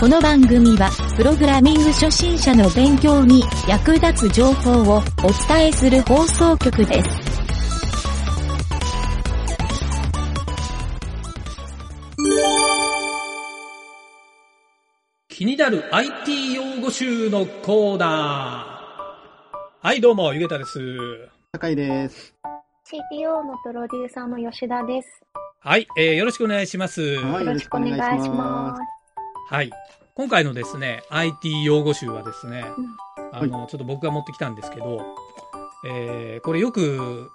この番組は、プログラミング初心者の勉強に役立つ情報をお伝えする放送局です。気になる IT 用語集のコーナー。はい、どうも、ゆげたです。高いです。CTO のプロデューサーの吉田です。はい、えー、よろしくお願いします。はいよろしくお願いします。はい。今回のですね、IT 用語集はですね、うんあの、ちょっと僕が持ってきたんですけど、えー、これよく、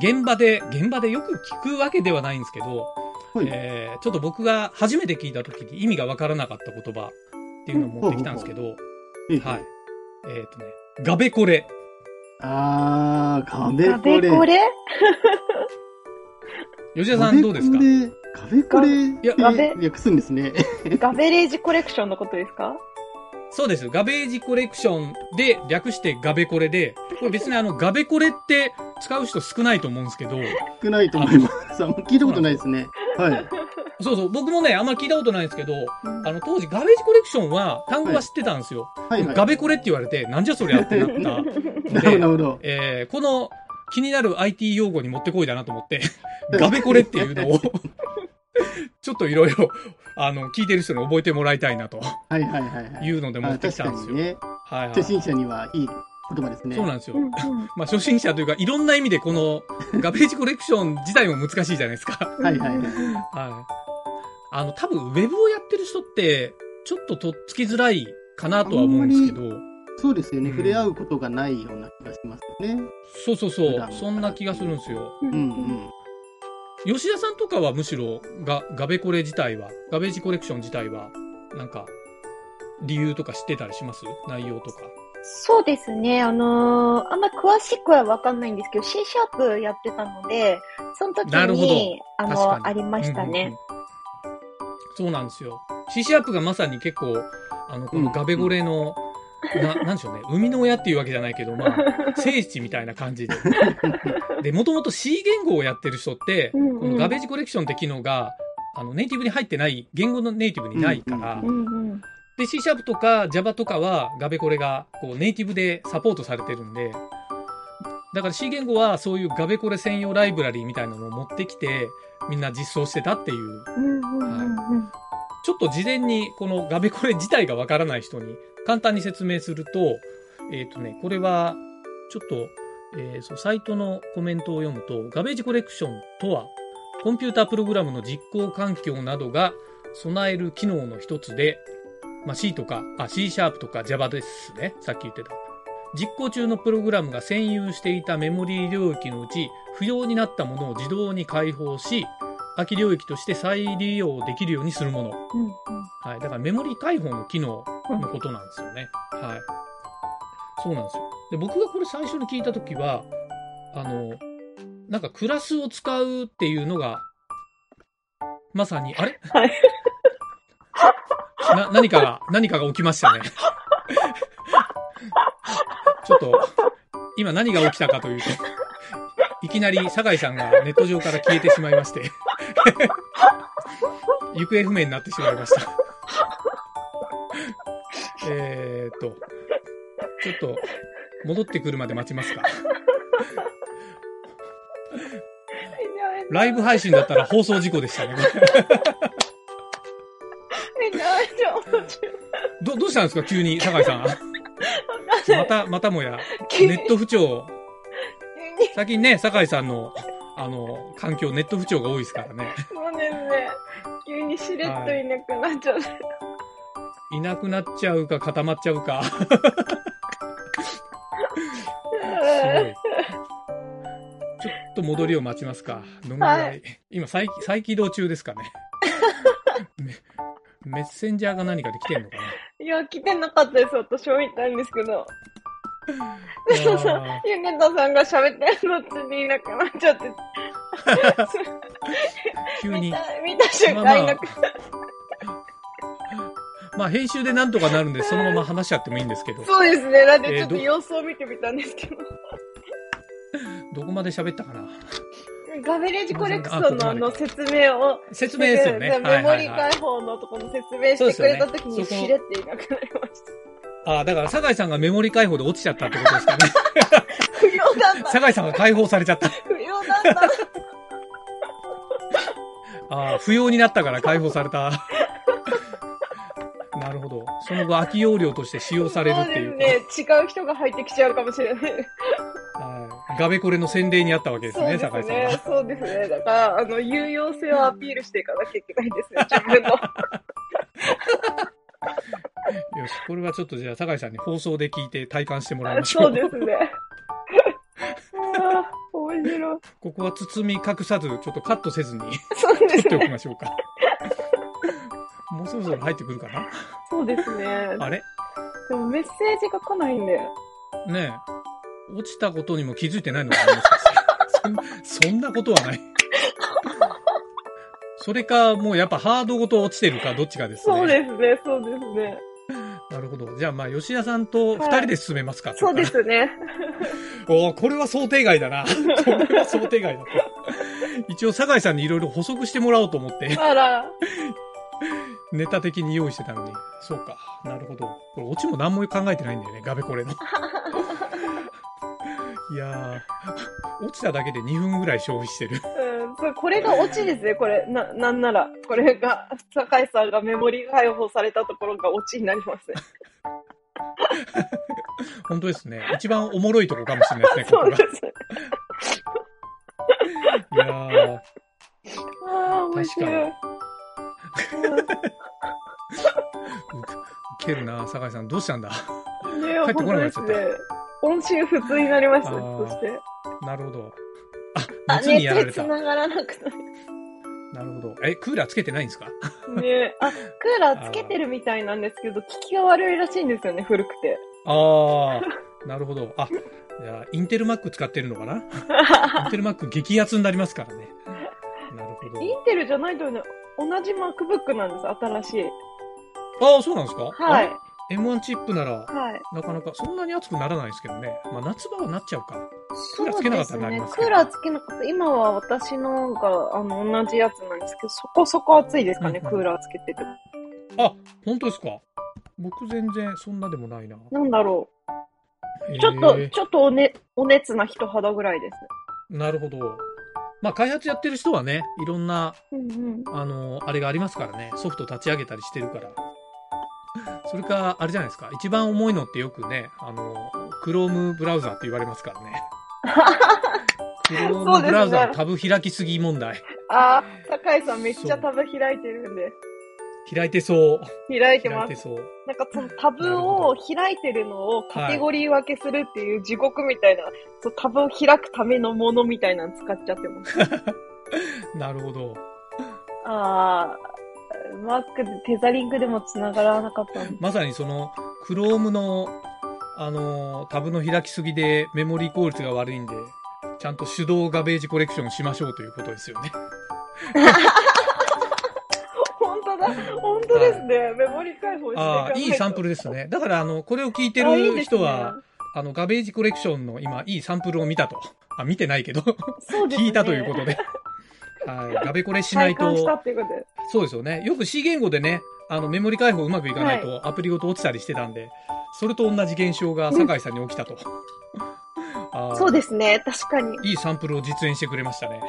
現場で、現場でよく聞くわけではないんですけど、はい。えー、ちょっと僕が初めて聞いた時に意味がわからなかった言葉っていうのを持ってきたんですけど、えはい。えっ、とね、ガベコレ。あー、壁ガこれ。ベコレ？吉田さんどうですか？壁これってガベ訳すんですね。ガベレージコレクションのことですか？そうです。ガベージコレクションで略してガベコレで、これ別にあのガベコレって使う人少ないと思うんですけど、少ないと思います。あんま聞いたことないですね。はい。そうそう、僕もね、あんまり聞いたことないんですけど、うんあの当時ガベージコレクションは単語は知ってたんですよ。はいはい。ガベコレって言われて、なんじゃそりゃってなった。なるほど、なるほど。えーこの気になる IT 用語に持ってこいだなと思って、ガベコレっていうのを、ちょっといろいろ、あの、聞いてる人に覚えてもらいたいなとはいはいはいはい。いうので持ってきたんですよ。あ確かにね。はい、はい。初心者にはいい言葉ですね。そうなんですよ。まあ、初心者というか、いろんな意味でこの ガベージコレクション自体も難しいじゃないですか。はいはいはいはい。あの、多分、ウェブをやってる人って、ちょっととっつきづらいかなとは思うんですけど、そうですよね。うん触れ合うことがないような気がしますよね。そうそうそうそんな気がするんですよ。うんうんうん。吉田さんとかはむしろガ、ガベコレ自体は、ガベージコレクション自体は、なんか、理由とか知ってたりします？内容とか。そうですね。あのーあんま詳しくはわかんないんですけど、C シャープやってたので、その時なるほどに、あの、ありましたね。うんうんうんそうなんですよ。C シャープがまさに結構、あの、このガベゴレの、な、なんでしょうね。生みの親っていうわけじゃないけど、まあ、聖地みたいな感じで。で、もともと C 言語をやってる人って、うんうんこのガベージコレクションって機能が、あの、ネイティブに入ってない、言語のネイティブにないから、うんうんうん。で、C シャープとか Java とかはガベコレが、こう、ネイティブでサポートされてるんで、だから C 言語はそういうガベコレ専用ライブラリーみたいなのを持ってきて、みんな実装してたっていううんうんうんうん。ちょっと事前にこのガベコレ自体がわからない人に簡単に説明すると、えっ、とね、これは、ちょっと、えーそう、サイトのコメントを読むと、ガベージコレクションとは、コンピュータープログラムの実行環境などが備える機能の一つで、まあ、C とか、あ、C シャープとか Java ですね。さっき言ってた。実行中のプログラムが占有していたメモリー領域のうち、不要になったものを自動に解放し、空き領域として再利用できるようにするもの。うんうんはい。だからメモリ解放の機能のことなんですよね。はい。そうなんですよ。で、僕がこれ最初に聞いたときは、あの、なんかクラスを使うっていうのが、まさに、あれ？はい。な、何かが、何かが起きましたね。ちょっと、今何が起きたかというと、いきなり酒井さんがネット上から消えてしまいまして、行方不明になってしまいました。えーっと、ちょっと、戻ってくるまで待ちますか。ライブ配信だったら放送事故でしたね。ど、どうしたんですか？急に、酒井さん。また、またもや、ネット不調。最近ね、酒井さんの、あの、環境、ネット不調が多いですからね。そうですね。急にしれっといなくなっちゃって。いなくなっちゃうか固まっちゃうか。すごい。ちょっと戻りを待ちますか。どのぐらい、今再、再起動中ですかね。メッセンジャーが何かで来てんのかいや、来てなかったです。私も言ったんですけど。なでもさあ、ゆげたさんが喋ってるのうちにいなくなっちゃって。ー 急に見た。見た瞬間いなくなっまあ、編集でなんとかなるんで、そのまま話しちゃってもいいんですけど、そうですね。なんでちょっと様子を見てみたんですけど。どこまで喋ったかな？ガベレージコレクションのあの説明を、説明ですよね。メモリはい開放のところの説明してくれたときにしれっていなくなりました。ああ、だから、酒井さんがメモリ解放で落ちちゃったってことですかね。不要なんだ。酒井さんが解放されちゃった。不要なんだ。ああ、不要になったから解放された。なるほど。その後、空き容量として使用されるっていう。ね。違う人が入ってきちゃうかもしれない。はい。ガベコレの洗礼にあったわけですね、酒井さんね。そうですね。だから、あの、有用性をアピールしていかなきゃいけないんですよ、自分の。は。よし、これはちょっとじゃあ、酒井さんに放送で聞いて体感してもらいましょう。そうですね。ああ、面白い。ここは包み隠さず、ちょっとカットせずにそうで撮っておきすね。ましょうか。もうそろそろ入ってくるかな？そうですね。あれ？でもメッセージが来ないんで。ねえ。落ちたことにも気づいてないのかなもしかしてそん。そんなことはない。それか、もうやっぱハードごと落ちてるか、どっちかですね。そうですね、そうですね。なるほど。じゃあまあ、吉田さんと二人で進めますか。そうで。すね。おーこれは想定外だな。これは想定外だった。一応、酒井さんにいろいろ補足してもらおうと思って、あら、ネタ的に用意してたのに。そうか。なるほど。これ、オチも何も考えてないんだよね、ガベコレの。いやー、落ちただけで2分ぐらい消費してる。うん、そうこれがオチですね、これ。な、なんなら。これが、酒井さんがメモリ解放されたところがオチになりますね。本当ですね。一番おもろいとこかもしれないですね、ここが。そうですね。いやー、ああ、面白い。うウケるな、酒井さん。どうしたんだ？ね帰ってこなくなっちゃった。音信不通になりました、そして。なるほど。あ、あ、熱にやられた。熱繋がらなくて。なるほど。え、クーラーつけてないんですか？ねあ、クーラーつけてるみたいなんですけど、効きが悪いらしいんですよね、古くて。ああ、なるほど。あ、じゃあ、インテルマック使ってるのかな？インテルマック激アツになりますからね。なるほど。インテルじゃないとね、同じ MacBook なんです、新しい。ああ、そうなんですか？はい。。M1 チップなら、はい。なかなか、そんなに熱くならないですけどね。まあ、夏場はなっちゃうか。クーラーつけなかったらなりま。すけどクーラーつけなかった。今は私のが、あの、同じやつなんですけど、そこそこ暑いですかね、うんうんクーラーつけてても。あ、本当ですか？僕全然そんなでもないな。なんだろえう。ちょっと、ーちょっとおね、お熱な人肌ぐらいです。なるほど。まあ、開発やってる人はね、いろんな、うんうん。あの、あれがありますからね。ソフト立ち上げたりしてるから。それか、あれじゃないですか。一番重いのってよくね、あの、Chrome ブラウザーって言われますからね。そうです Chrome ねブラウザータブ開きすぎ問題。あー、酒井さんめっちゃタブ開いてるんで。開いてそう。開いてます。そう。なんかそのタブを開いてるのをカテゴリー分けするっていう地獄みたいな、そうタブを開くためのものみたいなの使っちゃってます。なるほど。あー、マックでテザリングでも繋がらなかった。まさにその、Chrome の、あの、タブの開きすぎでメモリー効率が悪いんで、ちゃんと手動ガベージコレクションしましょうということですよね。本当だ、本当ですね。メモリ開放してああ、いいサンプルルですね。だから、あの、これを聞いてる人は、あの、ガベージコレクションの今、いいサンプルを見たと。あ、見てないけど。聞いたということで。はい。ガベコレしないと、っていうことで。そうですよね。よく C 言語でね、あの、メモリ開放うまくいかないと、アプリごと落ちたりしてたんで、それと同じ現象が酒井さんに起きたと。そうですね、確かに。いいサンプルを実演してくれましたね。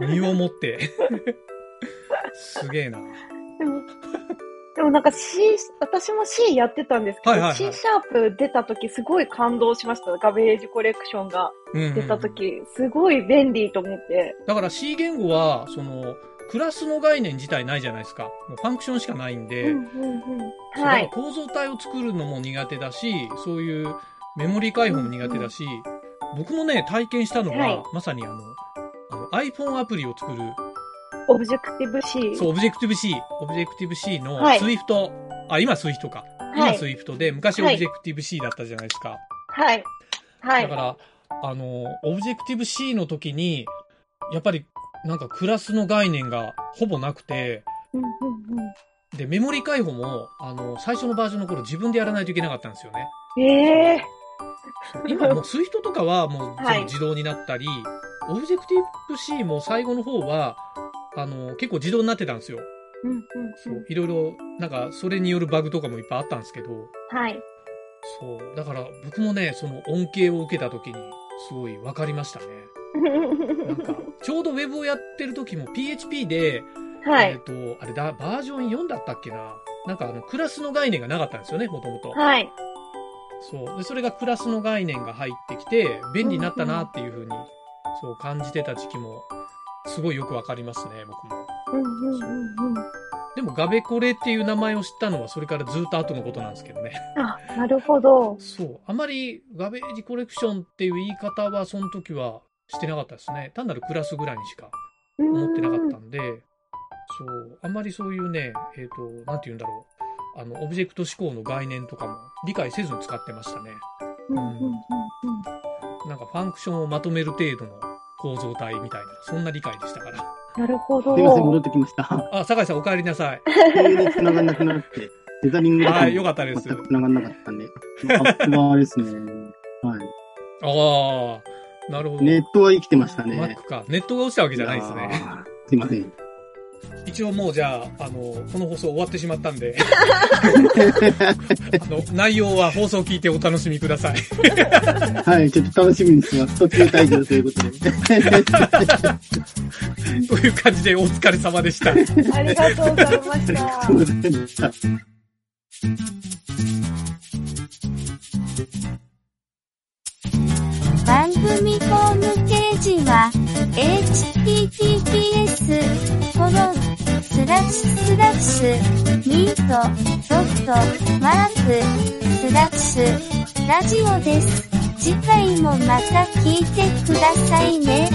身をもって。すげえな。でも、なんか C、私も C やってたんですけど、はいはいはい C シャープ出た時すごい感動しました。ガベージコレクションがうんうん出た時、すごい便利と思って。だから C 言語は、その、クラスの概念自体ないじゃないですか。もうファンクションしかないんで、うんうんうん。はい。構造体を作るのも苦手だし、そういうメモリー開放も苦手だし、僕もね、体験したのが、はいまさにあの、あの iPhone アプリを作るオブジェクティブ C。そう、オブジェクティブ C、オブジェクティブ C のはい Swift、あ、今 Swift か。今はい Swift で、昔オはいブジェクティブ C だったじゃないですか。はい。はい。だから、あの、オブジェクティブ C の時に、やっぱり、なんかクラスの概念がほぼなくて、うんうんうんで、メモリ解放も、あの、最初のバージョンの頃自分でやらないといけなかったんですよね。ええ今もう Swift とかはもうはい全部自動になったり、オブジェクティブ C も最後の方は、あの、結構自動になってたんですよ。うんうんそうう、いろいろ、なんか、それによるバグとかもいっぱいあったんですけど、ん。はい。そう、だから僕もね、その恩恵を受けた時に、すごい分かりましたね。なんか、ちょうどウェブをやってる時も PHP で、はい。えっ、と、あれだ、バージョン4だったっけな。なんかあの、クラスの概念がなかったんですよね、もともと。はい。そう。で、それがクラスの概念が入ってきて、便利になったなっていうふうに、そう感じてた時期も、すごいよくわかりますね、僕も。うんうんうんうん。でも、ガベコレっていう名前を知ったのは、それからずっと後のことなんですけどね。あ、なるほど。そう。あまり、ガベージコレクションっていう言い方は、その時はしてなかったですね。単なるクラスぐらいにしか思ってなかったんで、そう。あんまりそういうね、えっ、と、なんて言うんだろう。あの、オブジェクト思考の概念とかも理解せずに使ってましたね。うんうんうんうんなんかファンクションをまとめる程度の構造体みたいな、そんな理解でしたから。なるほど。すいません、戻ってきました。あ、酒井さんお帰りなさい。急に繋がんなくなって、テザリングだはい、よかったです。全く繋がんなかったんで。アップはあれですね。はい。ああ、なるほど。ネットは生きてましたね。Mac か。ネットが落ちたわけじゃないですね。すいません。一応もうじゃあ、あの、この放送終わってしまったんで、あの、内容は放送を聞いてお楽しみください。はい、ちょっと楽しみにしてます。途中退場ということで。という感じでお疲れ様でした。ありがとうございました。そうでした。番組ホーム https コロンスラッシュスラッシュミートドットマークスラッシュラジオです。次回もまた聞いてくださいね。